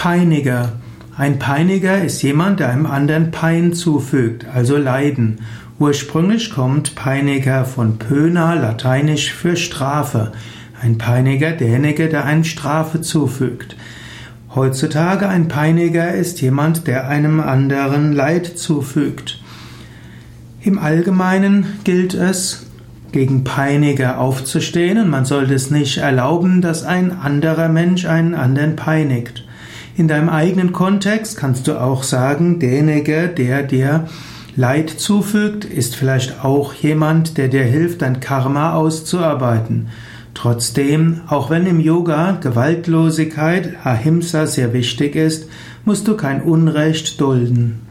Peiniger. Ein Peiniger ist jemand, der einem anderen Pein zufügt, also Leiden. Ursprünglich kommt Peiniger von Pöna, lateinisch für Strafe. Ein Peiniger, derjenige, der einem Strafe zufügt. Heutzutage ein Peiniger ist jemand, der einem anderen Leid zufügt. Im Allgemeinen gilt es, gegen Peiniger aufzustehen und man sollte es nicht erlauben, dass ein anderer Mensch einen anderen peinigt. In deinem eigenen Kontext kannst du auch sagen, derjenige, der dir Leid zufügt, ist vielleicht auch jemand, der dir hilft, dein Karma auszuarbeiten. Trotzdem, auch wenn im Yoga Gewaltlosigkeit, Ahimsa sehr wichtig ist, musst du kein Unrecht dulden.